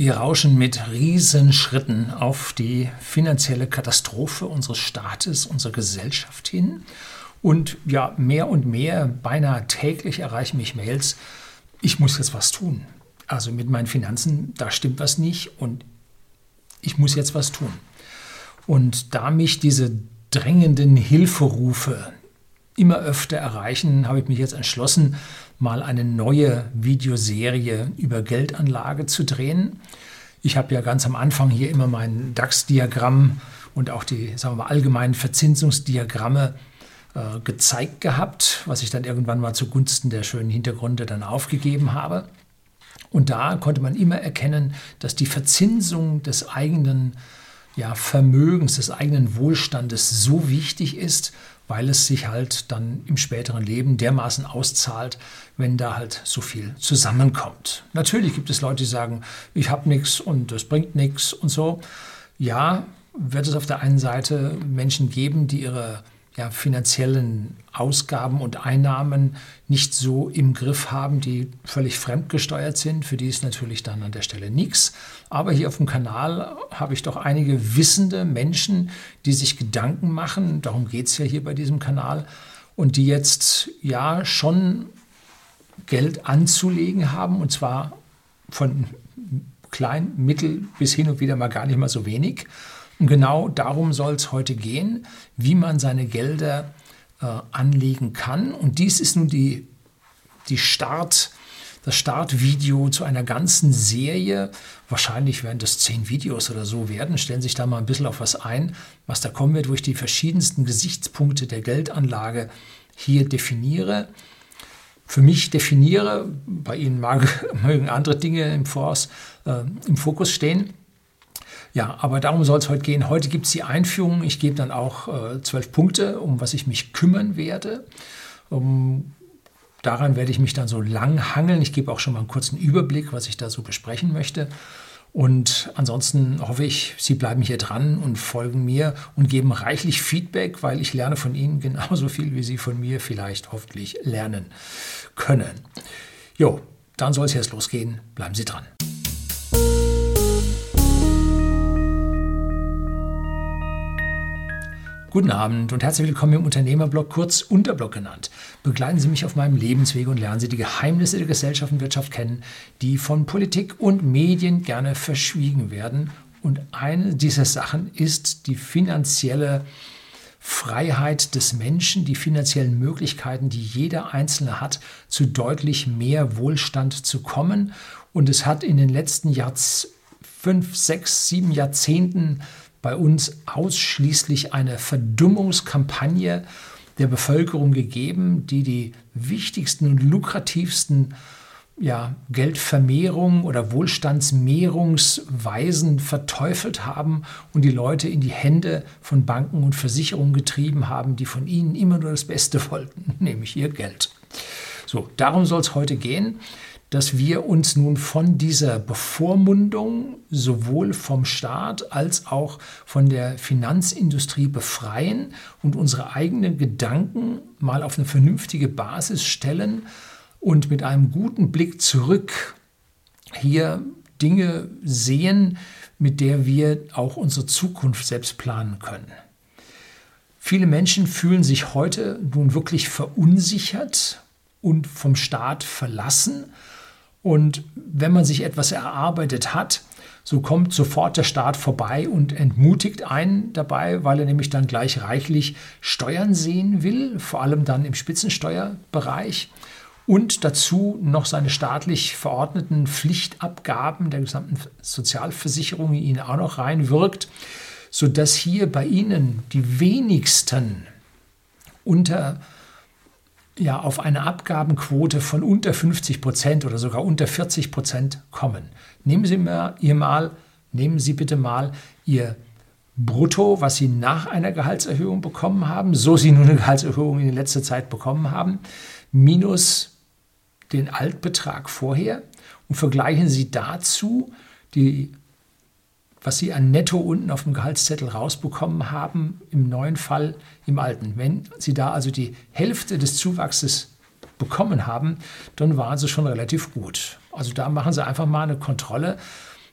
Wir rauschen mit Riesenschritten auf die finanzielle Katastrophe unseres Staates, unserer Gesellschaft hin. Und ja, mehr und mehr, beinahe täglich erreichen mich Mails, ich muss jetzt was tun. Also mit meinen Finanzen, da stimmt was nicht und ich muss jetzt was tun. Und da mich diese drängenden Hilferufe immer öfter erreichen, habe ich mich jetzt entschlossen, mal eine neue Videoserie über Geldanlage zu drehen. Ich habe ja ganz am Anfang hier immer mein DAX-Diagramm und auch die sagen wir mal, allgemeinen Verzinsungsdiagramme äh, gezeigt gehabt, was ich dann irgendwann mal zugunsten der schönen Hintergründe dann aufgegeben habe. Und da konnte man immer erkennen, dass die Verzinsung des eigenen ja, Vermögens, des eigenen Wohlstandes so wichtig ist, weil es sich halt dann im späteren Leben dermaßen auszahlt, wenn da halt so viel zusammenkommt. Natürlich gibt es Leute, die sagen, ich habe nichts und das bringt nichts und so. Ja, wird es auf der einen Seite Menschen geben, die ihre ja, finanziellen Ausgaben und Einnahmen nicht so im Griff haben, die völlig fremdgesteuert sind. Für die ist natürlich dann an der Stelle nichts. Aber hier auf dem Kanal habe ich doch einige wissende Menschen, die sich Gedanken machen, darum geht es ja hier bei diesem Kanal, und die jetzt ja schon Geld anzulegen haben, und zwar von klein, mittel bis hin und wieder mal gar nicht mal so wenig. Und genau darum soll es heute gehen, wie man seine Gelder äh, anlegen kann. Und dies ist nun die, die Start, das Startvideo zu einer ganzen Serie. Wahrscheinlich werden das zehn Videos oder so werden. Stellen Sie sich da mal ein bisschen auf was ein, was da kommen wird, wo ich die verschiedensten Gesichtspunkte der Geldanlage hier definiere. Für mich definiere, bei Ihnen mag, mögen andere Dinge im, Voraus, äh, im Fokus stehen. Ja, aber darum soll es heute gehen. Heute gibt es die Einführung. Ich gebe dann auch äh, zwölf Punkte, um was ich mich kümmern werde. Um, daran werde ich mich dann so lang hangeln. Ich gebe auch schon mal einen kurzen Überblick, was ich da so besprechen möchte. Und ansonsten hoffe ich, Sie bleiben hier dran und folgen mir und geben reichlich Feedback, weil ich lerne von Ihnen genauso viel, wie Sie von mir vielleicht hoffentlich lernen können. Jo, dann soll es jetzt losgehen. Bleiben Sie dran. Guten Abend und herzlich willkommen im Unternehmerblog, kurz Unterblog genannt. Begleiten Sie mich auf meinem Lebensweg und lernen Sie die Geheimnisse der Gesellschaft und Wirtschaft kennen, die von Politik und Medien gerne verschwiegen werden. Und eine dieser Sachen ist die finanzielle Freiheit des Menschen, die finanziellen Möglichkeiten, die jeder Einzelne hat, zu deutlich mehr Wohlstand zu kommen. Und es hat in den letzten Jahrz fünf, sechs, sieben Jahrzehnten bei uns ausschließlich eine Verdummungskampagne der Bevölkerung gegeben, die die wichtigsten und lukrativsten ja, Geldvermehrung oder Wohlstandsmehrungsweisen verteufelt haben und die Leute in die Hände von Banken und Versicherungen getrieben haben, die von ihnen immer nur das Beste wollten, nämlich ihr Geld. So, darum soll es heute gehen dass wir uns nun von dieser Bevormundung sowohl vom Staat als auch von der Finanzindustrie befreien und unsere eigenen Gedanken mal auf eine vernünftige Basis stellen und mit einem guten Blick zurück hier Dinge sehen, mit der wir auch unsere Zukunft selbst planen können. Viele Menschen fühlen sich heute nun wirklich verunsichert und vom Staat verlassen und wenn man sich etwas erarbeitet hat, so kommt sofort der Staat vorbei und entmutigt einen dabei, weil er nämlich dann gleich reichlich Steuern sehen will, vor allem dann im Spitzensteuerbereich. Und dazu noch seine staatlich verordneten Pflichtabgaben der gesamten Sozialversicherung in ihn auch noch reinwirkt, sodass hier bei Ihnen die wenigsten unter ja auf eine Abgabenquote von unter 50 Prozent oder sogar unter 40 Prozent kommen. Nehmen Sie mal, ihr mal, nehmen Sie bitte mal Ihr Brutto, was Sie nach einer Gehaltserhöhung bekommen haben, so Sie nun eine Gehaltserhöhung in letzter Zeit bekommen haben, minus den Altbetrag vorher und vergleichen Sie dazu die was Sie an Netto unten auf dem Gehaltszettel rausbekommen haben, im neuen Fall im alten. Wenn Sie da also die Hälfte des Zuwachses bekommen haben, dann waren Sie schon relativ gut. Also da machen Sie einfach mal eine Kontrolle,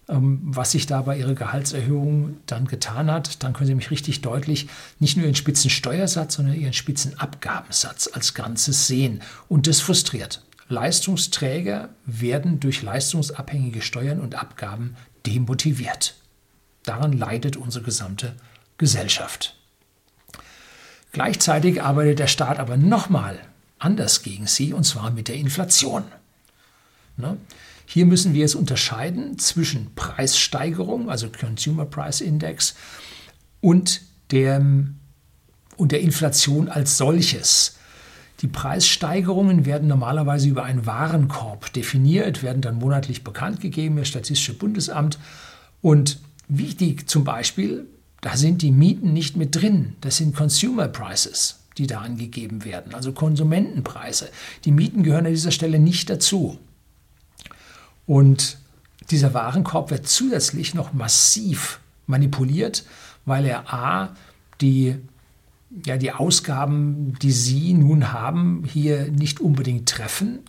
ähm, was sich da bei Ihrer Gehaltserhöhung dann getan hat, dann können Sie mich richtig deutlich nicht nur Ihren Spitzensteuersatz, sondern Ihren Spitzenabgabensatz als Ganzes sehen. Und das frustriert. Leistungsträger werden durch leistungsabhängige Steuern und Abgaben demotiviert. Daran leidet unsere gesamte Gesellschaft. Gleichzeitig arbeitet der Staat aber nochmal anders gegen sie, und zwar mit der Inflation. Ne? Hier müssen wir jetzt unterscheiden zwischen Preissteigerung, also Consumer Price Index, und der, und der Inflation als solches. Die Preissteigerungen werden normalerweise über einen Warenkorb definiert, werden dann monatlich bekannt gegeben, das Statistische Bundesamt. Und wichtig zum Beispiel, da sind die Mieten nicht mit drin, das sind Consumer Prices, die da angegeben werden, also Konsumentenpreise. Die Mieten gehören an dieser Stelle nicht dazu. Und dieser Warenkorb wird zusätzlich noch massiv manipuliert, weil er a, die, ja, die Ausgaben, die Sie nun haben, hier nicht unbedingt treffen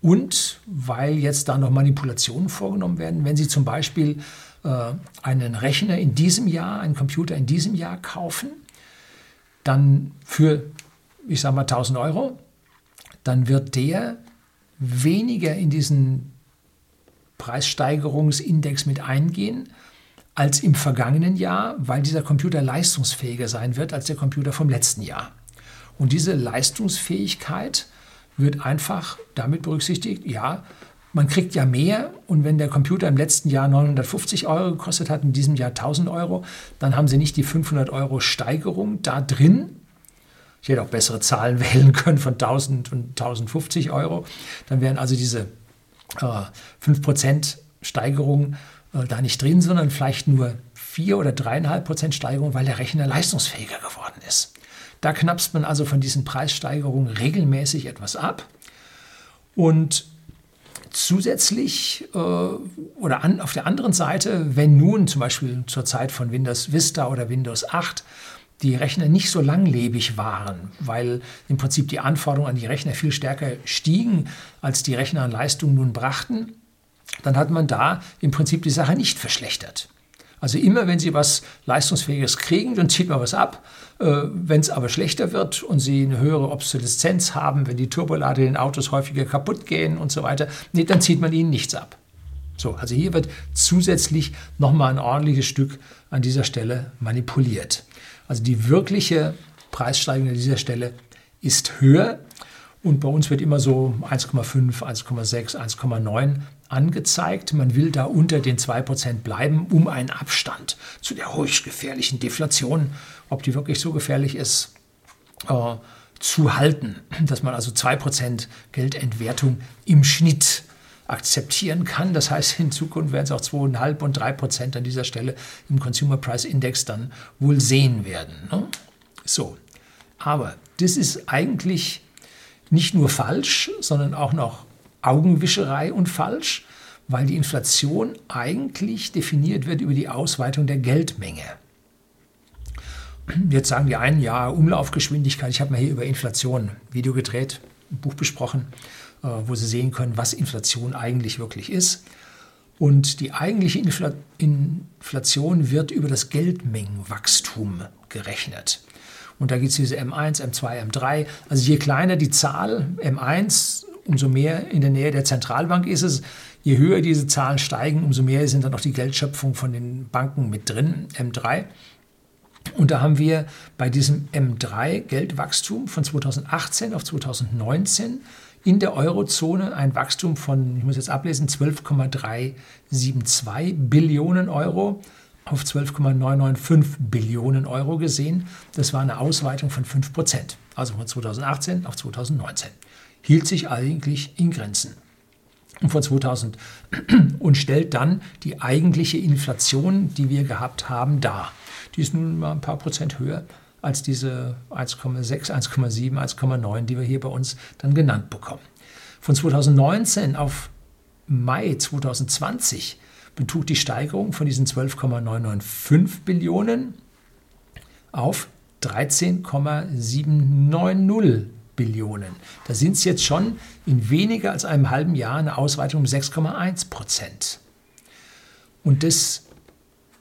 und weil jetzt da noch Manipulationen vorgenommen werden. Wenn Sie zum Beispiel äh, einen Rechner in diesem Jahr, einen Computer in diesem Jahr kaufen, dann für, ich sage mal, 1000 Euro, dann wird der weniger in diesen Preissteigerungsindex mit eingehen als im vergangenen Jahr, weil dieser Computer leistungsfähiger sein wird als der Computer vom letzten Jahr. Und diese Leistungsfähigkeit wird einfach damit berücksichtigt, ja, man kriegt ja mehr und wenn der Computer im letzten Jahr 950 Euro gekostet hat, in diesem Jahr 1000 Euro, dann haben Sie nicht die 500 Euro Steigerung da drin. Ich hätte auch bessere Zahlen wählen können von 1000 und 1050 Euro. Dann wären also diese 5% Steigerung äh, da nicht drin, sondern vielleicht nur 4 oder 3,5% Steigerung, weil der Rechner leistungsfähiger geworden ist. Da knappst man also von diesen Preissteigerungen regelmäßig etwas ab. Und zusätzlich äh, oder an, auf der anderen Seite, wenn nun zum Beispiel zur Zeit von Windows Vista oder Windows 8 die Rechner nicht so langlebig waren, weil im Prinzip die Anforderungen an die Rechner viel stärker stiegen, als die Rechner an Leistung nun brachten, dann hat man da im Prinzip die Sache nicht verschlechtert. Also immer, wenn Sie was Leistungsfähiges kriegen, dann zieht man was ab. Äh, wenn es aber schlechter wird und Sie eine höhere Obsoleszenz haben, wenn die Turbolader in den Autos häufiger kaputt gehen und so weiter, nee, dann zieht man ihnen nichts ab. So, also hier wird zusätzlich nochmal ein ordentliches Stück an dieser Stelle manipuliert. Also die wirkliche Preissteigerung an dieser Stelle ist höher und bei uns wird immer so 1,5, 1,6, 1,9 angezeigt. Man will da unter den 2% bleiben, um einen Abstand zu der höchst gefährlichen Deflation, ob die wirklich so gefährlich ist, äh, zu halten. Dass man also 2% Geldentwertung im Schnitt akzeptieren kann. Das heißt, in Zukunft werden es auch 2,5 und 3 Prozent an dieser Stelle im Consumer Price Index dann wohl sehen werden. Ne? So, aber das ist eigentlich nicht nur falsch, sondern auch noch Augenwischerei und falsch, weil die Inflation eigentlich definiert wird über die Ausweitung der Geldmenge. Jetzt sagen die einen, ja, Umlaufgeschwindigkeit. Ich habe mir hier über Inflation ein Video gedreht, ein Buch besprochen. Äh, wo Sie sehen können, was Inflation eigentlich wirklich ist. Und die eigentliche Infl Inflation wird über das Geldmengenwachstum gerechnet. Und da gibt es diese M1, M2, M3. Also je kleiner die Zahl M1, umso mehr in der Nähe der Zentralbank ist es. Je höher diese Zahlen steigen, umso mehr sind dann auch die Geldschöpfung von den Banken mit drin, M3. Und da haben wir bei diesem M3 Geldwachstum von 2018 auf 2019 in der Eurozone ein Wachstum von, ich muss jetzt ablesen, 12,372 Billionen Euro auf 12,995 Billionen Euro gesehen. Das war eine Ausweitung von 5 Prozent, also von 2018 auf 2019. Hielt sich eigentlich in Grenzen. Von 2000 und stellt dann die eigentliche Inflation, die wir gehabt haben, dar. Die ist nun mal ein paar Prozent höher als diese 1,6, 1,7, 1,9, die wir hier bei uns dann genannt bekommen. Von 2019 auf Mai 2020 betrug die Steigerung von diesen 12,995 Billionen auf 13,790 Billionen. Da sind es jetzt schon in weniger als einem halben Jahr eine Ausweitung um 6,1 Prozent. Und das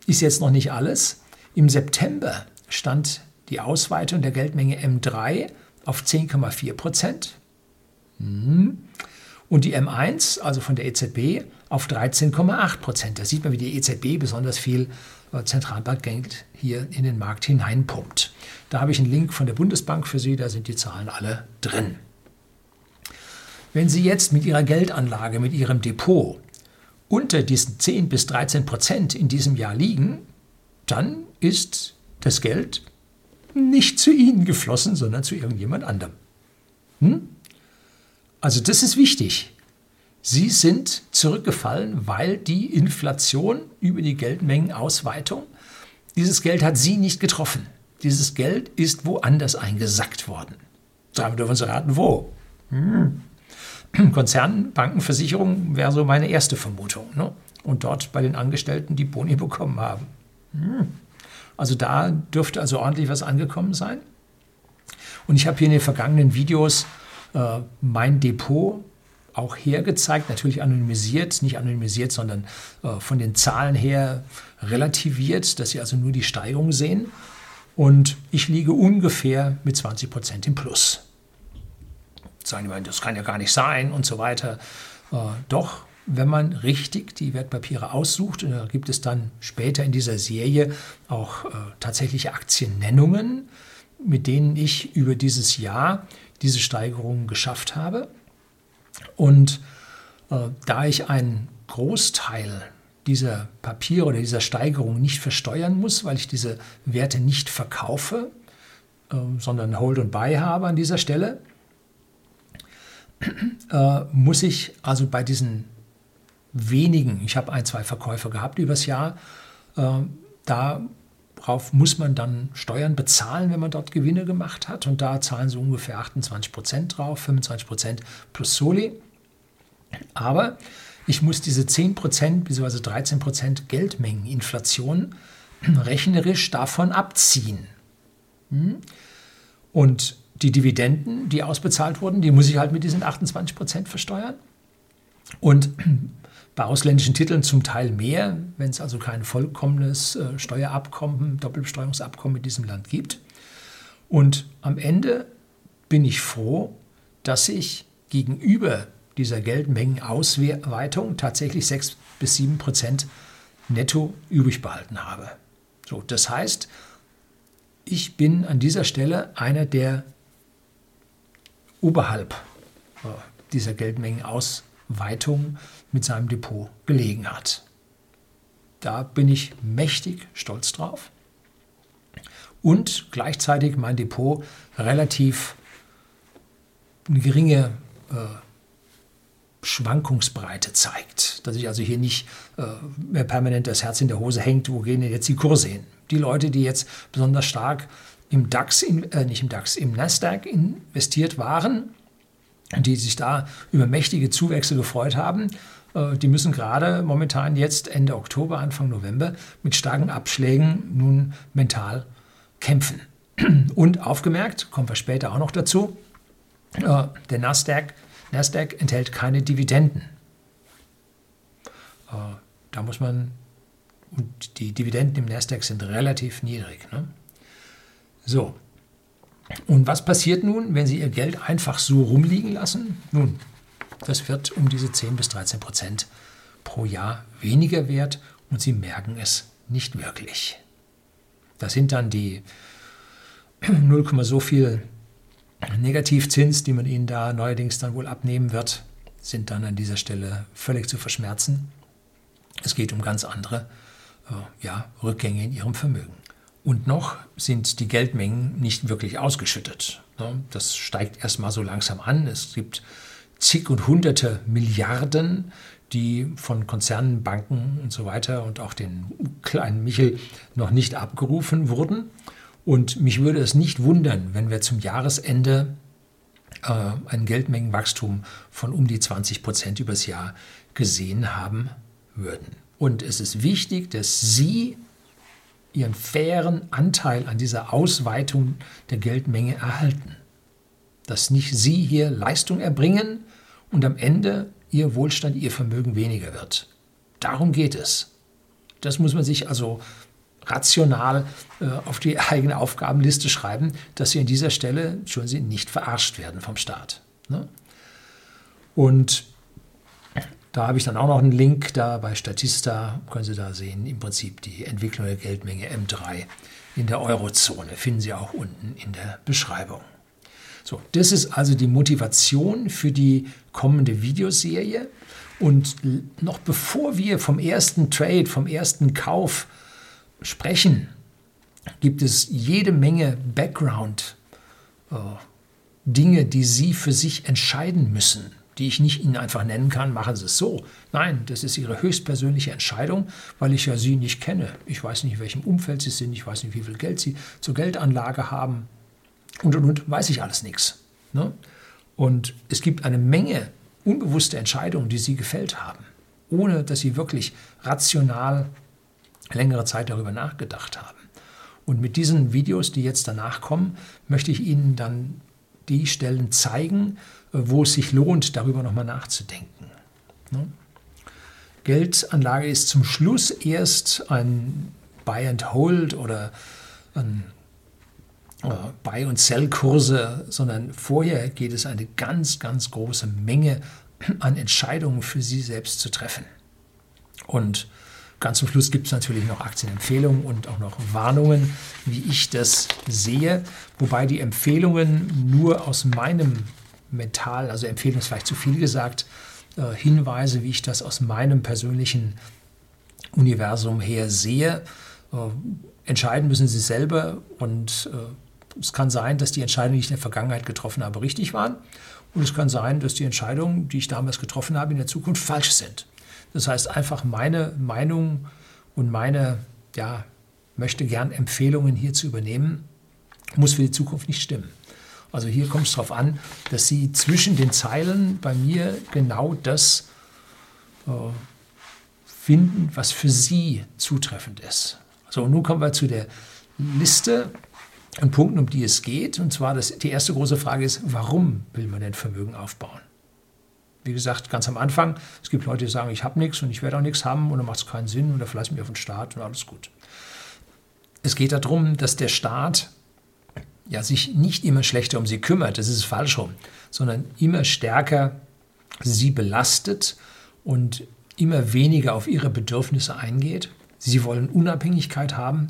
ist jetzt noch nicht alles. Im September stand die Ausweitung der Geldmenge M3 auf 10,4 Prozent. Mhm. Und die M1, also von der EZB, auf 13,8 Prozent. Da sieht man, wie die EZB besonders viel äh, Zentralbankgeld hier in den Markt hineinpumpt. Da habe ich einen Link von der Bundesbank für Sie, da sind die Zahlen alle drin. Wenn Sie jetzt mit Ihrer Geldanlage, mit Ihrem Depot unter diesen 10 bis 13 Prozent in diesem Jahr liegen, dann ist das Geld nicht zu Ihnen geflossen, sondern zu irgendjemand anderem. Hm? Also das ist wichtig. Sie sind zurückgefallen, weil die Inflation über die Geldmengenausweitung, dieses Geld hat Sie nicht getroffen. Dieses Geld ist woanders eingesackt worden. Wir dürfen Sie raten, wo? Hm. Konzern, Bankenversicherung wäre so meine erste Vermutung. Ne? Und dort bei den Angestellten, die Boni bekommen haben. Hm. Also da dürfte also ordentlich was angekommen sein. Und ich habe hier in den vergangenen Videos äh, mein Depot auch hergezeigt, natürlich anonymisiert, nicht anonymisiert, sondern äh, von den Zahlen her relativiert, dass Sie also nur die Steigerung sehen. Und ich liege ungefähr mit 20 Prozent im Plus. Sagen die, das kann ja gar nicht sein und so weiter. Äh, doch, wenn man richtig die Wertpapiere aussucht, da gibt es dann später in dieser Serie auch äh, tatsächliche Aktiennennungen, mit denen ich über dieses Jahr diese Steigerungen geschafft habe. Und äh, da ich einen Großteil dieser Papiere oder dieser Steigerung nicht versteuern muss, weil ich diese Werte nicht verkaufe, äh, sondern Hold und Buy habe an dieser Stelle, äh, muss ich also bei diesen wenigen, ich habe ein, zwei Verkäufe gehabt übers Jahr, äh, darauf muss man dann Steuern bezahlen, wenn man dort Gewinne gemacht hat. Und da zahlen sie ungefähr 28 Prozent drauf, 25 Prozent plus Soli. Aber ich muss diese 10 Prozent bzw. 13 Prozent Geldmengeninflation rechnerisch davon abziehen. Hm? Und die Dividenden, die ausbezahlt wurden, die muss ich halt mit diesen 28 Prozent versteuern. Und bei ausländischen Titeln zum Teil mehr, wenn es also kein vollkommenes äh, Steuerabkommen, Doppelbesteuerungsabkommen mit diesem Land gibt. Und am Ende bin ich froh, dass ich gegenüber dieser Geldmengenausweitung tatsächlich 6 bis 7 Prozent netto übrig behalten habe. So, das heißt, ich bin an dieser Stelle einer, der oberhalb äh, dieser Geldmengenausweitung mit seinem Depot gelegen hat. Da bin ich mächtig stolz drauf. Und gleichzeitig mein Depot relativ eine geringe äh, Schwankungsbreite zeigt. Dass ich also hier nicht äh, mehr permanent das Herz in der Hose hängt, wo gehen denn jetzt die Kurse hin. Die Leute, die jetzt besonders stark im DAX, in, äh, nicht im DAX, im Nasdaq investiert waren, die sich da über mächtige Zuwächse gefreut haben, äh, die müssen gerade momentan jetzt Ende Oktober, Anfang November mit starken Abschlägen nun mental kämpfen. Und aufgemerkt, kommen wir später auch noch dazu, äh, der Nasdaq, Nasdaq enthält keine Dividenden. Äh, da muss man, und die Dividenden im Nasdaq sind relativ niedrig. Ne? So, und was passiert nun, wenn Sie Ihr Geld einfach so rumliegen lassen? Nun, das wird um diese 10 bis 13 Prozent pro Jahr weniger wert und Sie merken es nicht wirklich. Das sind dann die 0, so viel Negativzins, die man Ihnen da neuerdings dann wohl abnehmen wird, sind dann an dieser Stelle völlig zu verschmerzen. Es geht um ganz andere äh, ja, Rückgänge in Ihrem Vermögen. Und noch sind die Geldmengen nicht wirklich ausgeschüttet. Ne? Das steigt erstmal so langsam an. Es gibt zig und hunderte Milliarden, die von Konzernen, Banken und so weiter und auch den kleinen Michel noch nicht abgerufen wurden. Und mich würde es nicht wundern, wenn wir zum Jahresende äh, ein Geldmengenwachstum von um die 20 Prozent übers Jahr gesehen haben würden. Und es ist wichtig, dass Sie ihren fairen Anteil an dieser Ausweitung der Geldmenge erhalten. Dass nicht sie hier Leistung erbringen und am Ende ihr Wohlstand, ihr Vermögen weniger wird. Darum geht es. Das muss man sich also rational äh, auf die eigene Aufgabenliste schreiben, dass Sie an dieser Stelle schon Sie nicht verarscht werden vom Staat. Ne? Und da habe ich dann auch noch einen Link da bei Statista, können Sie da sehen, im Prinzip die Entwicklung der Geldmenge M3 in der Eurozone. Finden Sie auch unten in der Beschreibung. So, das ist also die Motivation für die kommende Videoserie. Und noch bevor wir vom ersten Trade, vom ersten Kauf sprechen, gibt es jede Menge Background, äh, die Sie für sich entscheiden müssen, die ich nicht Ihnen einfach nennen kann, machen Sie es so. Nein, das ist Ihre höchstpersönliche Entscheidung, weil ich ja Sie nicht kenne. Ich weiß nicht, in welchem Umfeld Sie sind, ich weiß nicht, wie viel Geld Sie zur Geldanlage haben und und und, weiß ich alles nichts. Ne? Und es gibt eine Menge unbewusste Entscheidungen, die Sie gefällt haben, ohne dass Sie wirklich rational längere Zeit darüber nachgedacht haben. Und mit diesen Videos, die jetzt danach kommen, möchte ich Ihnen dann die Stellen zeigen, wo es sich lohnt, darüber nochmal nachzudenken. Ne? Geldanlage ist zum Schluss erst ein Buy and Hold oder ein äh, Buy- und Sell-Kurse, sondern vorher geht es eine ganz, ganz große Menge an Entscheidungen für Sie selbst zu treffen. Und Ganz zum Schluss gibt es natürlich noch Aktienempfehlungen und auch noch Warnungen, wie ich das sehe. Wobei die Empfehlungen nur aus meinem Mental, also Empfehlung ist vielleicht zu viel gesagt, äh, Hinweise, wie ich das aus meinem persönlichen Universum her sehe. Äh, entscheiden müssen Sie selber und äh, es kann sein, dass die Entscheidungen, die ich in der Vergangenheit getroffen habe, richtig waren. Und es kann sein, dass die Entscheidungen, die ich damals getroffen habe, in der Zukunft falsch sind. Das heißt einfach meine Meinung und meine, ja, möchte gern Empfehlungen hier zu übernehmen, muss für die Zukunft nicht stimmen. Also hier kommt es darauf an, dass Sie zwischen den Zeilen bei mir genau das äh, finden, was für Sie zutreffend ist. So, und nun kommen wir zu der Liste an Punkten, um die es geht. Und zwar das, die erste große Frage ist, warum will man denn Vermögen aufbauen? wie gesagt, ganz am Anfang, es gibt Leute, die sagen, ich habe nichts und ich werde auch nichts haben und dann macht es keinen Sinn und da verlasse ich mich auf den Staat und alles gut. Es geht darum, dass der Staat ja, sich nicht immer schlechter um sie kümmert, das ist falsch rum, sondern immer stärker sie belastet und immer weniger auf ihre Bedürfnisse eingeht. Sie wollen Unabhängigkeit haben,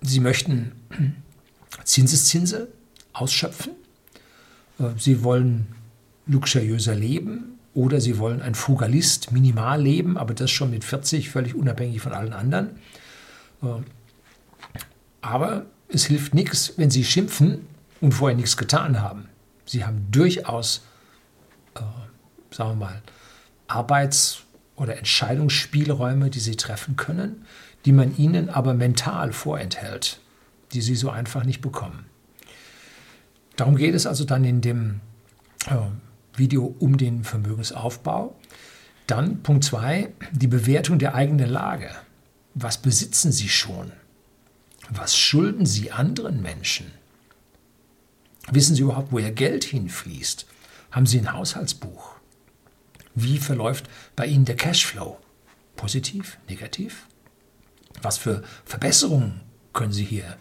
sie möchten Zinseszinse ausschöpfen, sie wollen luxuriöser leben, oder sie wollen ein Frugalist minimal leben, aber das schon mit 40, völlig unabhängig von allen anderen. Äh, aber es hilft nichts, wenn sie schimpfen und vorher nichts getan haben. Sie haben durchaus, äh, sagen wir mal, Arbeits- oder Entscheidungsspielräume, die sie treffen können, die man ihnen aber mental vorenthält, die sie so einfach nicht bekommen. Darum geht es also dann in dem äh, Video um den Vermögensaufbau. Dann Punkt 2, die Bewertung der eigenen Lage. Was besitzen Sie schon? Was schulden Sie anderen Menschen? Wissen Sie überhaupt, wo Ihr Geld hinfließt? Haben Sie ein Haushaltsbuch? Wie verläuft bei Ihnen der Cashflow? Positiv, negativ? Was für Verbesserungen können Sie hier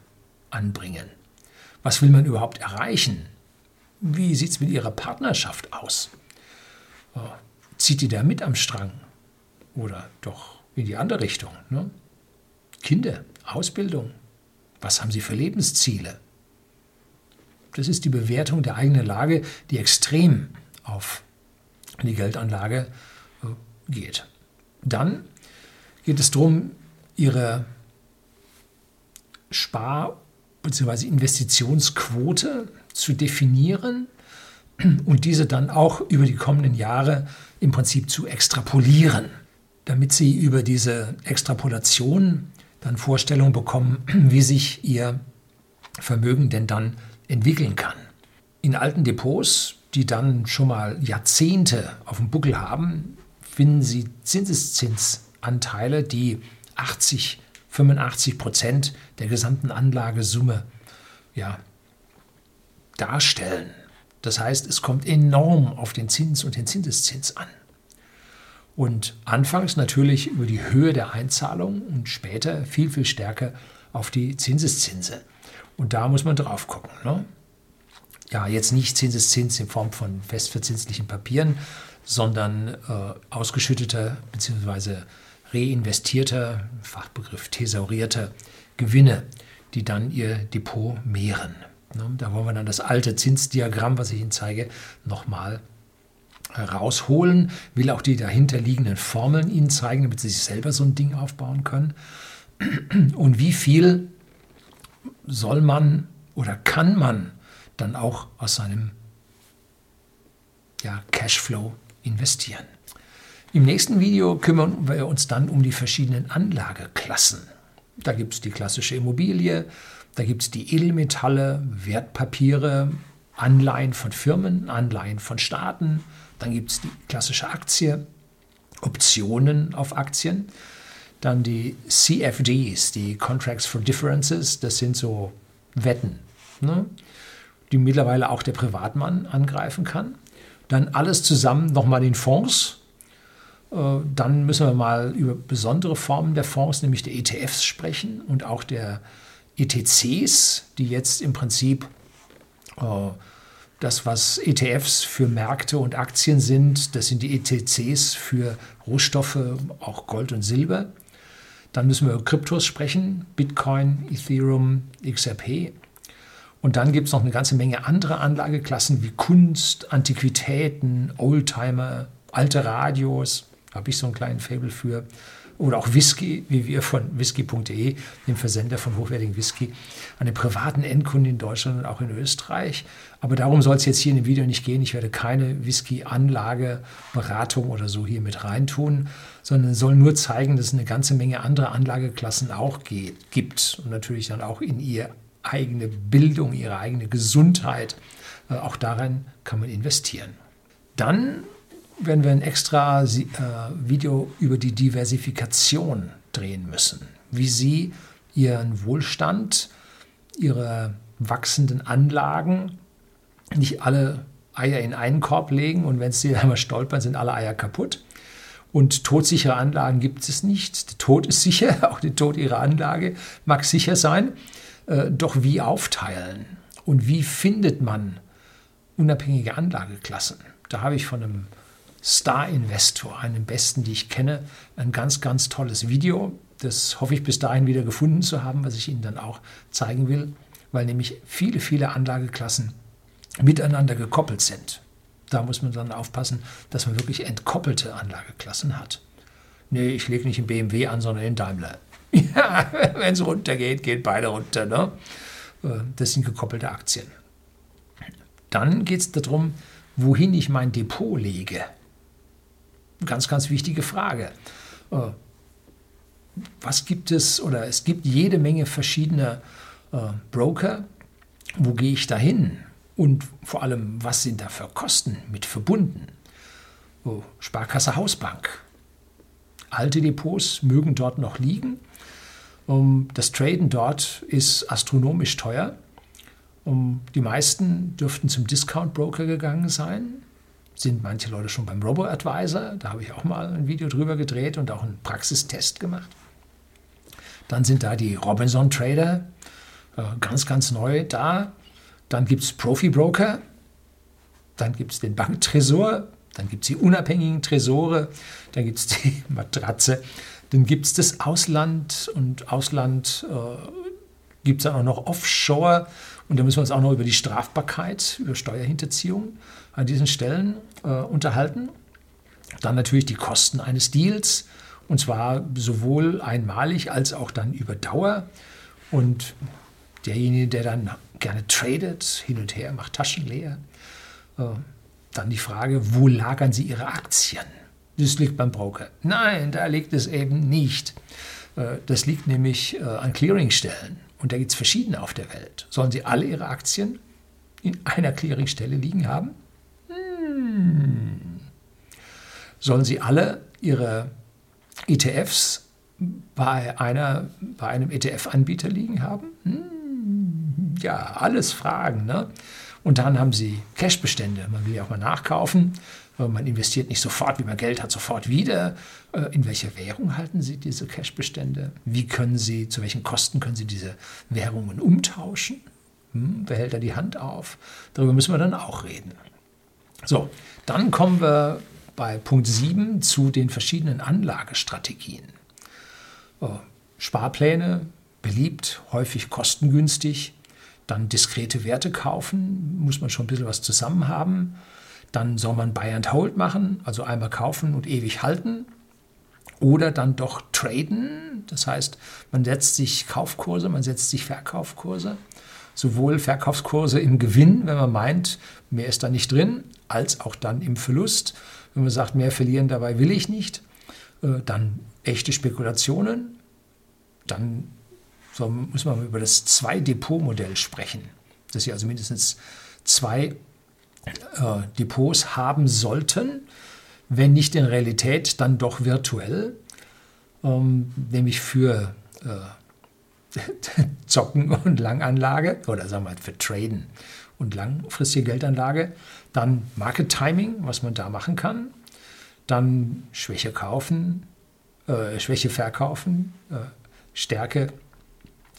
anbringen? Was will man überhaupt erreichen? Wie sieht es mit Ihrer Partnerschaft aus? Oh, zieht die da mit am Strang? Oder doch in die andere Richtung? Ne? Kinder, Ausbildung, was haben Sie für Lebensziele? Das ist die Bewertung der eigenen Lage, die extrem auf die Geldanlage äh, geht. Dann geht es darum, Ihre Spar- bzw. Investitionsquote zu definieren und diese dann auch über die kommenden Jahre im Prinzip zu extrapolieren, damit Sie über diese Extrapolation dann Vorstellungen bekommen, wie sich Ihr Vermögen denn dann entwickeln kann. In alten Depots, die dann schon mal Jahrzehnte auf dem Buckel haben, finden Sie Zinseszinsanteile, die 80, 85 Prozent der gesamten Anlagesumme ja, darstellen. Das heißt, es kommt enorm auf den Zins und den Zinseszins an. Und anfangs natürlich über die Höhe der Einzahlung und später viel, viel stärker auf die Zinseszinse. Und da muss man drauf gucken. Ne? Ja, jetzt nicht Zinseszins in Form von festverzinslichen Papieren, sondern äh, ausgeschütteter bzw. reinvestierter, Fachbegriff thesaurierter Gewinne, die dann ihr Depot mehren. Ne? Da wollen wir dann das alte Zinsdiagramm, was ich Ihnen zeige, nochmal rausholen, will auch die dahinterliegenden Formeln Ihnen zeigen, damit Sie sich selber so ein Ding aufbauen können. Und wie viel soll man oder kann man dann auch aus seinem ja, Cashflow investieren. Im nächsten Video kümmern wir uns dann um die verschiedenen Anlageklassen. Da gibt es die klassische Immobilie, da gibt es die Edelmetalle, Wertpapiere, Anleihen von Firmen, Anleihen von Staaten, dann gibt es die klassische Aktie, Optionen auf Aktien, dann die CFDs, die Contracts for Differences, das sind so Wetten, ne, die mittlerweile auch der Privatmann angreifen kann. Dann alles zusammen nochmal in Fonds. Äh, dann müssen wir mal über besondere Formen der Fonds, nämlich der ETFs sprechen und auch der ETCs, die jetzt im Prinzip äh, das, was ETFs für Märkte und Aktien sind, das sind die ETCs für Rohstoffe, auch Gold und Silber. Dann müssen wir über Kryptos sprechen, Bitcoin, Ethereum, XRP. Und dann gibt es noch eine ganze Menge andere Anlageklassen wie Kunst, Antiquitäten, Oldtimer, alte Radios. Habe ich so einen kleinen Fable für oder auch Whisky, wie wir von whisky.de, dem Versender von hochwertigen Whisky, an den privaten Endkunden in Deutschland und auch in Österreich. Aber darum soll es jetzt hier in dem Video nicht gehen. Ich werde keine Whisky-Anlage, Beratung oder so hier mit reintun, sondern soll nur zeigen, dass es eine ganze Menge andere Anlageklassen auch gibt und natürlich dann auch in ihr eigene Bildung, ihre eigene Gesundheit. Äh, auch daran kann man investieren. Dann werden wir ein extra äh, Video über die Diversifikation drehen müssen, wie Sie Ihren Wohlstand, Ihre wachsenden Anlagen nicht alle Eier in einen Korb legen und wenn Sie einmal stolpern, sind alle Eier kaputt. Und todsichere Anlagen gibt es nicht. Der Tod ist sicher, auch der Tod Ihrer Anlage mag sicher sein. Äh, doch wie aufteilen und wie findet man unabhängige Anlageklassen? Da habe ich von einem Star-Investor, einem besten, die ich kenne, ein ganz, ganz tolles Video. Das hoffe ich bis dahin wieder gefunden zu haben, was ich Ihnen dann auch zeigen will, weil nämlich viele, viele Anlageklassen miteinander gekoppelt sind. Da muss man dann aufpassen, dass man wirklich entkoppelte Anlageklassen hat. Nee, ich lege nicht in BMW an, sondern in Daimler. Ja, wenn es runtergeht, gehen beide runter. Ne? Äh, das sind gekoppelte Aktien. Dann geht es darum, wohin ich mein Depot lege. Ganz, ganz wichtige Frage. Äh, was gibt es, oder es gibt jede Menge verschiedene äh, Broker. Wo gehe ich da hin? Und vor allem, was sind da für Kosten mit verbunden? Oh, Sparkasse Hausbank. Alte Depots mögen dort noch liegen. Das Traden dort ist astronomisch teuer. Die meisten dürften zum Discount Broker gegangen sein sind manche Leute schon beim Robo-Advisor. Da habe ich auch mal ein Video drüber gedreht und auch einen Praxistest gemacht. Dann sind da die Robinson Trader, äh, ganz, ganz neu da. Dann gibt es Profi-Broker. Dann gibt es den Banktresor. Dann gibt es die unabhängigen Tresore. Dann gibt es die Matratze. Dann gibt es das Ausland und Ausland äh, gibt es dann auch noch Offshore. Und da müssen wir uns auch noch über die Strafbarkeit, über Steuerhinterziehung an diesen Stellen äh, unterhalten. Dann natürlich die Kosten eines Deals, und zwar sowohl einmalig als auch dann über Dauer. Und derjenige, der dann gerne tradet, hin und her, macht Taschen leer. Äh, dann die Frage, wo lagern Sie Ihre Aktien? Das liegt beim Broker. Nein, da liegt es eben nicht. Äh, das liegt nämlich äh, an Clearingstellen. Und da gibt es verschiedene auf der Welt. Sollen Sie alle Ihre Aktien in einer Clearingstelle liegen haben? Hm. Sollen Sie alle Ihre ETFs bei, einer, bei einem ETF-Anbieter liegen haben? Hm. Ja, alles Fragen. Ne? Und dann haben Sie Cashbestände. Man will ja auch mal nachkaufen. Man investiert nicht sofort, wie man Geld hat, sofort wieder. Äh, in welcher Währung halten Sie diese Cash-Bestände? Wie können Sie, zu welchen Kosten können Sie diese Währungen umtauschen? Hm, wer hält da die Hand auf? Darüber müssen wir dann auch reden. So, dann kommen wir bei Punkt 7 zu den verschiedenen Anlagestrategien. Äh, Sparpläne, beliebt, häufig kostengünstig. Dann diskrete Werte kaufen, muss man schon ein bisschen was zusammen haben. Dann soll man Buy and Hold machen, also einmal kaufen und ewig halten. Oder dann doch traden, das heißt, man setzt sich Kaufkurse, man setzt sich Verkaufskurse. Sowohl Verkaufskurse im Gewinn, wenn man meint, mehr ist da nicht drin, als auch dann im Verlust. Wenn man sagt, mehr verlieren dabei will ich nicht. Äh, dann echte Spekulationen. Dann muss man über das Zwei-Depot-Modell sprechen, dass Sie also mindestens zwei äh, Depots haben sollten, wenn nicht in Realität, dann doch virtuell, ähm, nämlich für äh, Zocken und Langanlage oder sagen wir mal für Traden und langfristige Geldanlage. Dann Market Timing, was man da machen kann. Dann Schwäche kaufen, äh, Schwäche verkaufen, äh, Stärke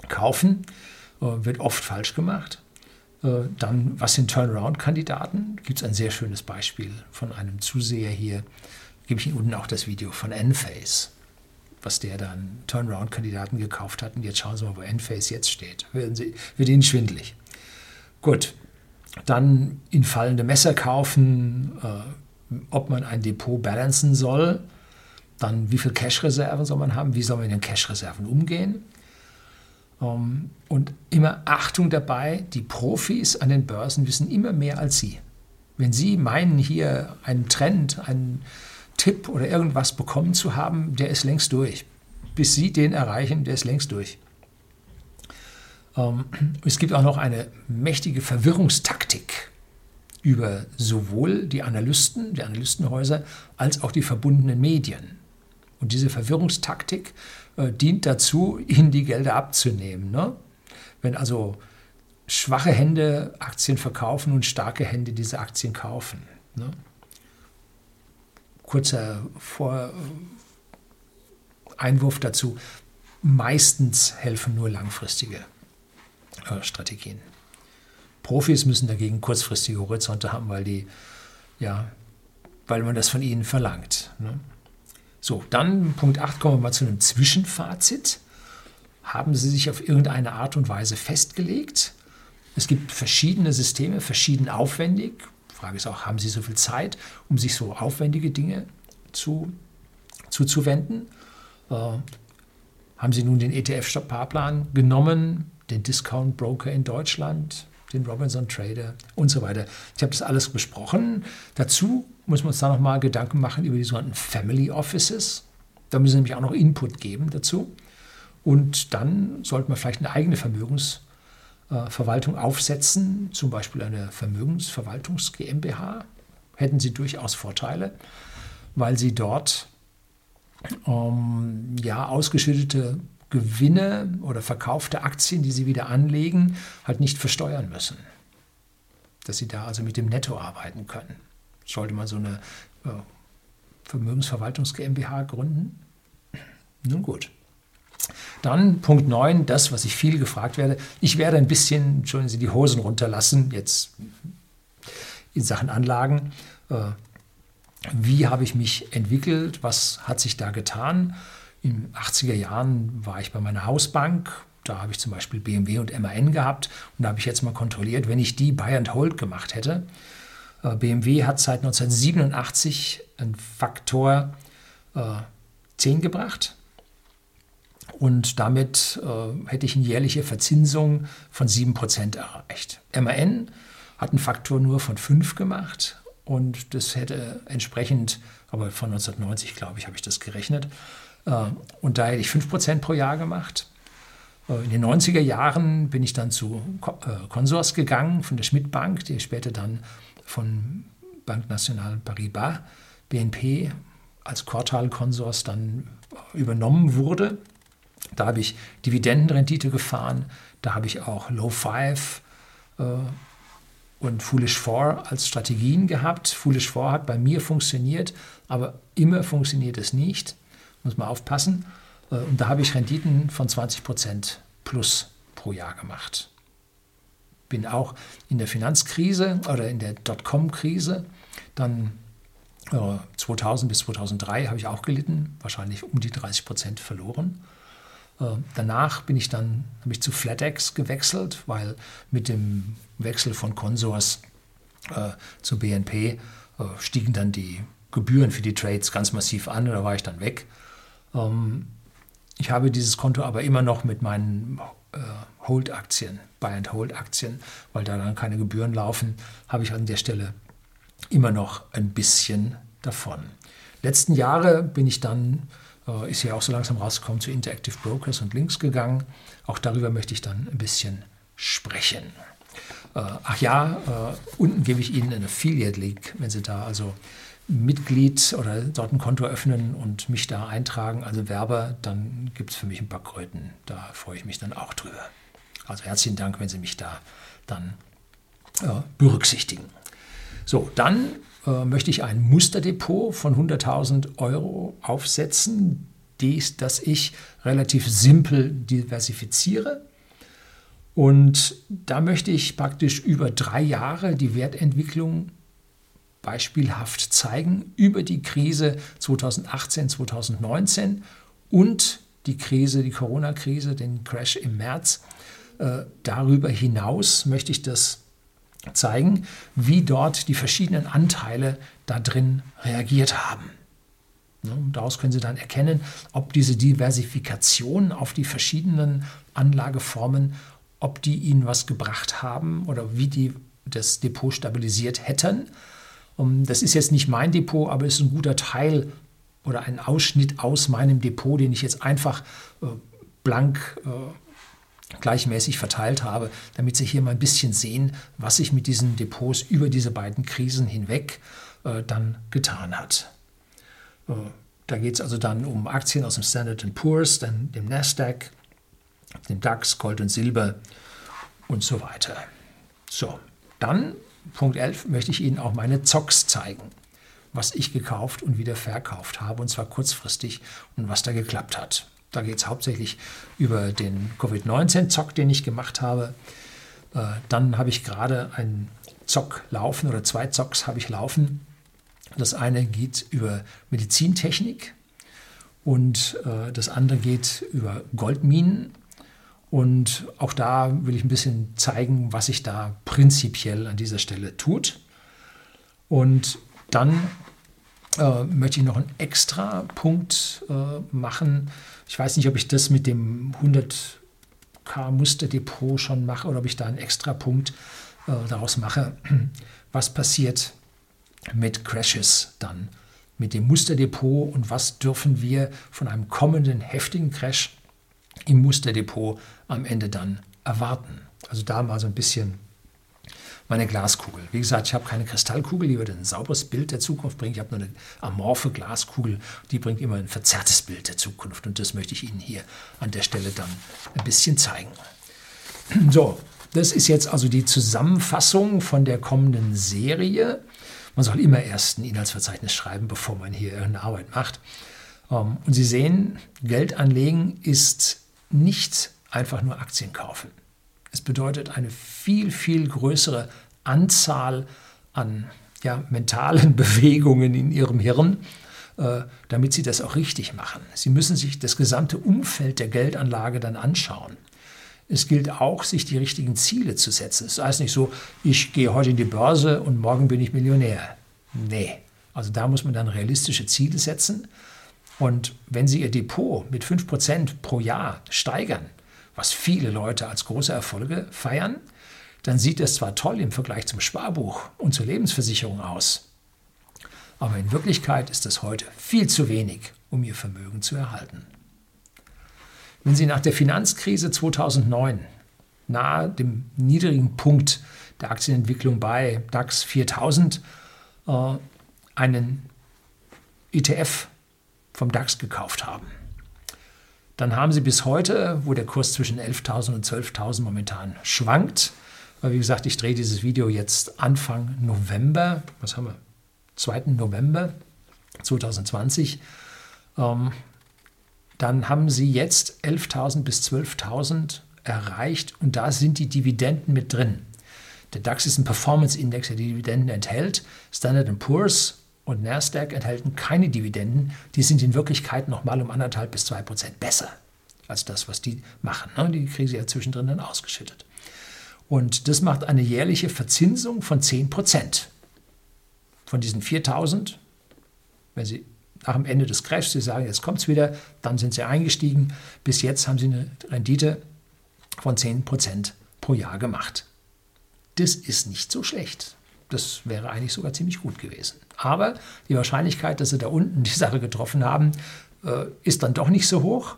kaufen. Äh, wird oft falsch gemacht. Äh, dann, was sind Turnaround-Kandidaten? Gibt es ein sehr schönes Beispiel von einem Zuseher hier. Gebe ich Ihnen unten auch das Video von Enphase, was der dann Turnaround-Kandidaten gekauft hat. Und jetzt schauen Sie mal, wo Enphase jetzt steht. Werden Sie, wird Ihnen schwindelig. Gut, dann in fallende Messer kaufen, äh, ob man ein Depot balancen soll. Dann, wie viel Cash-Reserven soll man haben? Wie soll man in den Cash-Reserven umgehen? Ähm, und immer Achtung dabei, die Profis an den Börsen wissen immer mehr als Sie. Wenn Sie meinen, hier einen Trend, einen Tipp oder irgendwas bekommen zu haben, der ist längst durch. Bis Sie den erreichen, der ist längst durch. Ähm, es gibt auch noch eine mächtige Verwirrungstaktik über sowohl die Analysten, die Analystenhäuser, als auch die verbundenen Medien. Und diese Verwirrungstaktik äh, dient dazu, ihnen die Gelder abzunehmen. Ne? Wenn also schwache Hände Aktien verkaufen und starke Hände diese Aktien kaufen. Ne? Kurzer Vor Einwurf dazu. Meistens helfen nur langfristige äh, Strategien. Profis müssen dagegen kurzfristige Horizonte haben, weil die, ja, weil man das von ihnen verlangt. Ne? So, dann Punkt 8 kommen wir mal zu einem Zwischenfazit. Haben Sie sich auf irgendeine Art und Weise festgelegt? Es gibt verschiedene Systeme, verschieden aufwendig. Die Frage ist auch, haben Sie so viel Zeit, um sich so aufwendige Dinge zu, zuzuwenden? Äh, haben Sie nun den ETF-Sparplan genommen, den Discount Broker in Deutschland, den Robinson Trader und so weiter. Ich habe das alles besprochen. Dazu müssen wir uns da nochmal Gedanken machen über die sogenannten Family Offices. Da müssen wir nämlich auch noch Input geben dazu. Und dann sollten wir vielleicht eine eigene Vermögensverwaltung aufsetzen, zum Beispiel eine Vermögensverwaltungs GmbH. Hätten Sie durchaus Vorteile, weil Sie dort ähm, ja, ausgeschüttete Gewinne oder verkaufte Aktien, die Sie wieder anlegen, halt nicht versteuern müssen. Dass Sie da also mit dem Netto arbeiten können. Sollte man so eine Vermögensverwaltungs GmbH gründen? Nun gut. Dann Punkt 9, das, was ich viel gefragt werde. Ich werde ein bisschen, entschuldigen Sie, die Hosen runterlassen, jetzt in Sachen Anlagen. Äh, wie habe ich mich entwickelt? Was hat sich da getan? In den 80er Jahren war ich bei meiner Hausbank. Da habe ich zum Beispiel BMW und MAN gehabt. Und da habe ich jetzt mal kontrolliert, wenn ich die Buy and Hold gemacht hätte. Äh, BMW hat seit 1987 einen Faktor äh, 10 gebracht. Und damit äh, hätte ich eine jährliche Verzinsung von 7% erreicht. MAN hat einen Faktor nur von 5 gemacht. Und das hätte entsprechend, aber von 1990, glaube ich, habe ich das gerechnet, äh, und da hätte ich 5% pro Jahr gemacht. Äh, in den 90er Jahren bin ich dann zu äh, Consors gegangen, von der Schmidt Bank, die später dann von Banque Nationale Paribas, BNP, als Quartalkonsors dann übernommen wurde. Da habe ich Dividendenrendite gefahren, da habe ich auch Low Five äh, und Foolish 4 als Strategien gehabt. Foolish 4 hat bei mir funktioniert, aber immer funktioniert es nicht. Muss man aufpassen. Äh, und da habe ich Renditen von 20% plus pro Jahr gemacht. Bin auch in der Finanzkrise oder in der Dotcom-Krise dann 2000 bis 2003 habe ich auch gelitten, wahrscheinlich um die 30 Prozent verloren. Äh, danach bin ich dann habe ich zu FlatEx gewechselt, weil mit dem Wechsel von Consors äh, zu BNP äh, stiegen dann die Gebühren für die Trades ganz massiv an da war ich dann weg. Ähm, ich habe dieses Konto aber immer noch mit meinen äh, Hold-Aktien, Buy-and-Hold-Aktien, weil da dann keine Gebühren laufen, habe ich an der Stelle immer noch ein bisschen davon. Letzten Jahre bin ich dann, äh, ist ja auch so langsam rausgekommen, zu Interactive Brokers und Links gegangen. Auch darüber möchte ich dann ein bisschen sprechen. Äh, ach ja, äh, unten gebe ich Ihnen einen Affiliate-Link, wenn Sie da also Mitglied oder dort ein Konto öffnen und mich da eintragen, also Werber, dann gibt es für mich ein paar Kröten. Da freue ich mich dann auch drüber. Also herzlichen Dank, wenn Sie mich da dann äh, berücksichtigen. So, dann äh, möchte ich ein Musterdepot von 100.000 Euro aufsetzen, dies, das ich relativ simpel diversifiziere. Und da möchte ich praktisch über drei Jahre die Wertentwicklung beispielhaft zeigen, über die Krise 2018, 2019 und die Krise, die Corona-Krise, den Crash im März. Äh, darüber hinaus möchte ich das zeigen, wie dort die verschiedenen Anteile da drin reagiert haben. Daraus können Sie dann erkennen, ob diese Diversifikation auf die verschiedenen Anlageformen, ob die Ihnen was gebracht haben oder wie die das Depot stabilisiert hätten. Das ist jetzt nicht mein Depot, aber es ist ein guter Teil oder ein Ausschnitt aus meinem Depot, den ich jetzt einfach äh, blank äh, gleichmäßig verteilt habe, damit Sie hier mal ein bisschen sehen, was sich mit diesen Depots über diese beiden Krisen hinweg äh, dann getan hat. Da geht es also dann um Aktien aus dem Standard Poor's, dann dem Nasdaq, dem DAX, Gold und Silber und so weiter. So, dann Punkt 11 möchte ich Ihnen auch meine Zocks zeigen, was ich gekauft und wieder verkauft habe, und zwar kurzfristig und was da geklappt hat. Da geht es hauptsächlich über den Covid-19-Zock, den ich gemacht habe. Äh, dann habe ich gerade einen Zock laufen oder zwei Zocks habe ich laufen. Das eine geht über Medizintechnik und äh, das andere geht über Goldminen. Und auch da will ich ein bisschen zeigen, was sich da prinzipiell an dieser Stelle tut. Und dann äh, möchte ich noch einen extra Punkt äh, machen. Ich weiß nicht, ob ich das mit dem 100k Musterdepot schon mache oder ob ich da einen extra Punkt äh, daraus mache. Was passiert mit Crashes dann? Mit dem Musterdepot und was dürfen wir von einem kommenden heftigen Crash im Musterdepot am Ende dann erwarten? Also da mal so ein bisschen meine Glaskugel. Wie gesagt, ich habe keine Kristallkugel, die würde ein sauberes Bild der Zukunft bringen. Ich habe nur eine amorphe Glaskugel, die bringt immer ein verzerrtes Bild der Zukunft. Und das möchte ich Ihnen hier an der Stelle dann ein bisschen zeigen. So, das ist jetzt also die Zusammenfassung von der kommenden Serie. Man soll immer erst ein Inhaltsverzeichnis schreiben, bevor man hier irgendeine Arbeit macht. Ähm, und Sie sehen, Geld anlegen ist nicht einfach nur Aktien kaufen. Es bedeutet eine viel, viel größere Anzahl an ja, mentalen Bewegungen in ihrem Hirn, äh, damit sie das auch richtig machen. Sie müssen sich das gesamte Umfeld der Geldanlage dann anschauen. Es gilt auch, sich die richtigen Ziele zu setzen. Es heißt nicht so, ich gehe heute in die Börse und morgen bin ich Millionär. Nee, also da muss man dann realistische Ziele setzen. Und wenn Sie Ihr Depot mit 5% pro Jahr steigern, was viele Leute als große Erfolge feiern, dann sieht es zwar toll im Vergleich zum Sparbuch und zur Lebensversicherung aus, aber in Wirklichkeit ist es heute viel zu wenig, um ihr Vermögen zu erhalten. Wenn Sie nach der Finanzkrise 2009 nahe dem niedrigen Punkt der Aktienentwicklung bei DAX 4000 äh, einen ETF vom DAX gekauft haben, dann haben Sie bis heute, wo der Kurs zwischen 11.000 und 12.000 momentan schwankt, Weil, wie gesagt, ich drehe dieses Video jetzt Anfang November. Was haben wir? 2. November 2020. Ähm, dann haben sie jetzt 11.000 bis 12.000 erreicht und da sind die Dividenden mit drin. Der DAX ist ein Performance-Index, der die Dividenden enthält. Standard Poor's und Nasdaq enthalten keine Dividenden. Die sind in Wirklichkeit nochmal um anderthalb bis zwei Prozent besser als das, was die machen. Ne? Die kriegen sie ja zwischendrin dann ausgeschüttet. Und das macht eine jährliche Verzinsung von 10 Prozent. Von diesen 4000, wenn Sie nach dem Ende des Crashs, Sie sagen, jetzt kommt es wieder, dann sind Sie eingestiegen. Bis jetzt haben Sie eine Rendite von 10 Prozent pro Jahr gemacht. Das ist nicht so schlecht. Das wäre eigentlich sogar ziemlich gut gewesen. Aber die Wahrscheinlichkeit, dass Sie da unten die Sache getroffen haben, äh, ist dann doch nicht so hoch.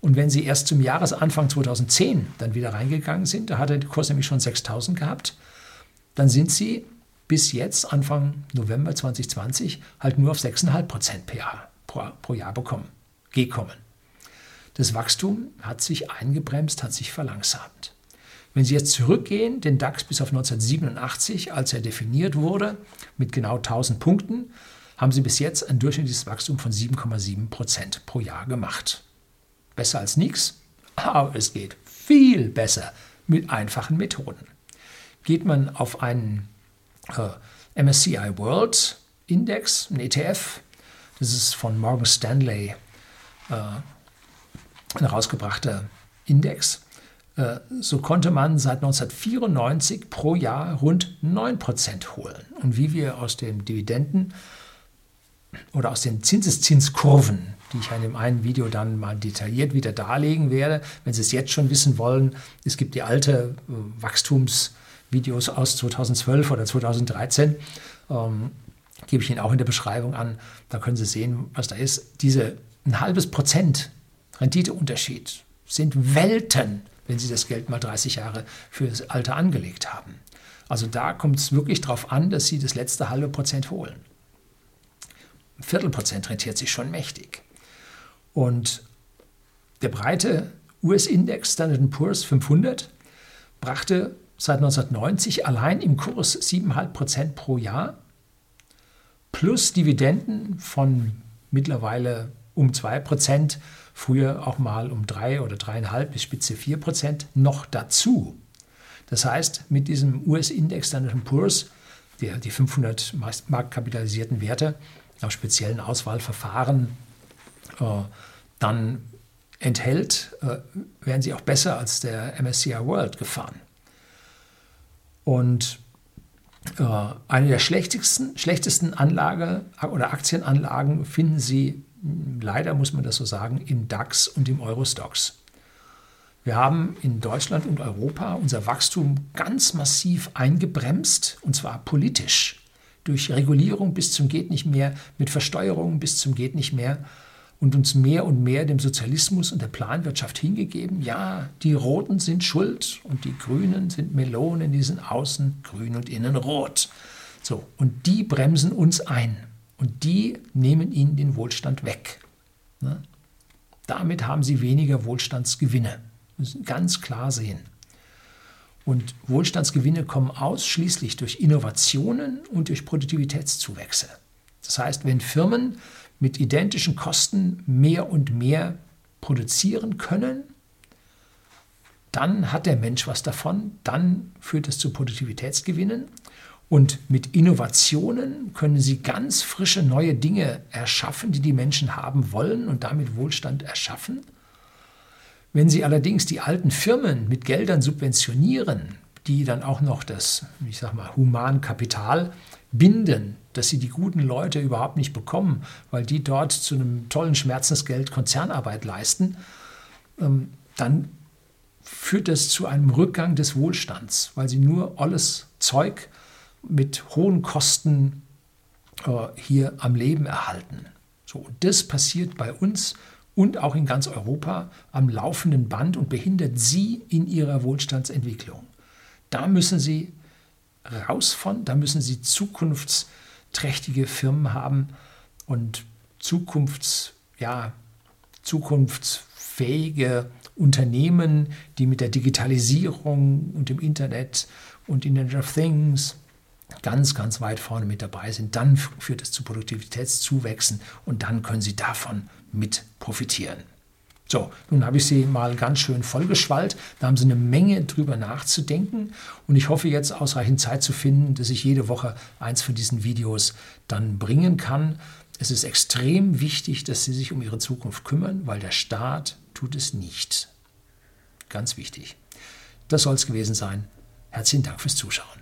Und wenn Sie erst zum Jahresanfang 2010 dann wieder reingegangen sind, da hat der Kurs nämlich schon 6000 gehabt, dann sind Sie bis jetzt, Anfang November 2020, halt nur auf 6,5 Prozent pro Jahr, bekommen, gekommen. Das Wachstum hat sich eingebremst, hat sich verlangsamt. Wenn Sie jetzt zurückgehen, den DAX bis auf 1987, als er definiert wurde, mit genau 1000 Punkten, haben Sie bis jetzt ein durchschnittliches Wachstum von 7,7 Prozent pro Jahr gemacht. Besser als nichts, aber es geht viel besser mit einfachen Methoden. Geht man auf einen äh, MSCI World Index, ein ETF, das ist von Morgan Stanley äh, ein herausgebrachter Index, so konnte man seit 1994 pro Jahr rund 9% holen. Und wie wir aus den Dividenden oder aus den Zinseszinskurven, die ich in dem einen Video dann mal detailliert wieder darlegen werde, wenn Sie es jetzt schon wissen wollen, es gibt die alte äh, Wachstumsvideos aus 2012 oder 2013, ähm, gebe ich Ihnen auch in der Beschreibung an. Da können Sie sehen, was da ist. Diese ein halbes Prozent Renditeunterschied sind Welten wenn sie das Geld mal 30 Jahre fürs Alter angelegt haben. Also da kommt es wirklich darauf an, dass sie das letzte halbe Prozent holen. Ein Viertelprozent rentiert sich schon mächtig. Und der breite US-Index Standard Poor's 500 brachte seit 1990 allein im Kurs 7,5 Prozent pro Jahr plus Dividenden von mittlerweile um 2 Prozent früher auch mal um drei oder dreieinhalb bis Spitze vier Prozent noch dazu. Das heißt, mit diesem US-Index Standard Poor's, der die 500 marktkapitalisierten Werte nach speziellen Auswahlverfahren äh, dann enthält, äh, werden sie auch besser als der MSCI World gefahren. Und äh, eine der schlechtesten, schlechtesten Anlage oder Aktienanlagen finden Sie leider muss man das so sagen, im DAX und im Eurostox. Wir haben in Deutschland und Europa unser Wachstum ganz massiv eingebremst, und zwar politisch, durch Regulierung bis zum geht nicht mehr, mit Versteuerung bis zum geht nicht mehr und uns mehr und mehr dem Sozialismus und der Planwirtschaft hingegeben. Ja, die Roten sind schuld und die Grünen sind Melonen, die sind außen grün und innen rot. So, und die bremsen uns ein. Und die nehmen ihnen den Wohlstand weg. Ne? Damit haben sie weniger Wohlstandsgewinne. Das müssen ganz klar sehen. Und Wohlstandsgewinne kommen ausschließlich durch Innovationen und durch Produktivitätszuwächse. Das heißt, wenn Firmen mit identischen Kosten mehr und mehr produzieren können, dann hat der Mensch was davon, dann führt es zu Produktivitätsgewinnen und mit Innovationen können sie ganz frische neue Dinge erschaffen, die die Menschen haben wollen und damit Wohlstand erschaffen. Wenn sie allerdings die alten Firmen mit Geldern subventionieren, die dann auch noch das, ich sag mal, Humankapital binden, dass sie die guten Leute überhaupt nicht bekommen, weil die dort zu einem tollen Schmerzensgeld Konzernarbeit leisten, ähm, dann führt das zu einem Rückgang des Wohlstands, weil sie nur alles Zeug mit hohen Kosten äh, hier am Leben erhalten. So, das passiert bei uns und auch in ganz Europa am laufenden Band und behindert sie in ihrer Wohlstandsentwicklung. Da müssen sie raus von, da müssen sie zukunftsträchtige Firmen haben und Zukunfts, ja, Zukunfts fähige Unternehmen, die mit der Digitalisierung und dem Internet und Internet of Things ganz, ganz weit vorne mit dabei sind, dann führt es zu Produktivitätszuwächsen und dann können Sie davon mit profitieren. So, nun habe ich Sie mal ganz schön vollgeschwallt. Da haben Sie eine Menge drüber nachzudenken und ich hoffe jetzt ausreichend Zeit zu finden, dass ich jede Woche eins von diesen Videos dann bringen kann. Es ist extrem wichtig, dass Sie sich um Ihre Zukunft kümmern, weil der Staat tut es nicht. Ganz wichtig. Das soll es gewesen sein. Herzlichen Dank fürs Zuschauen.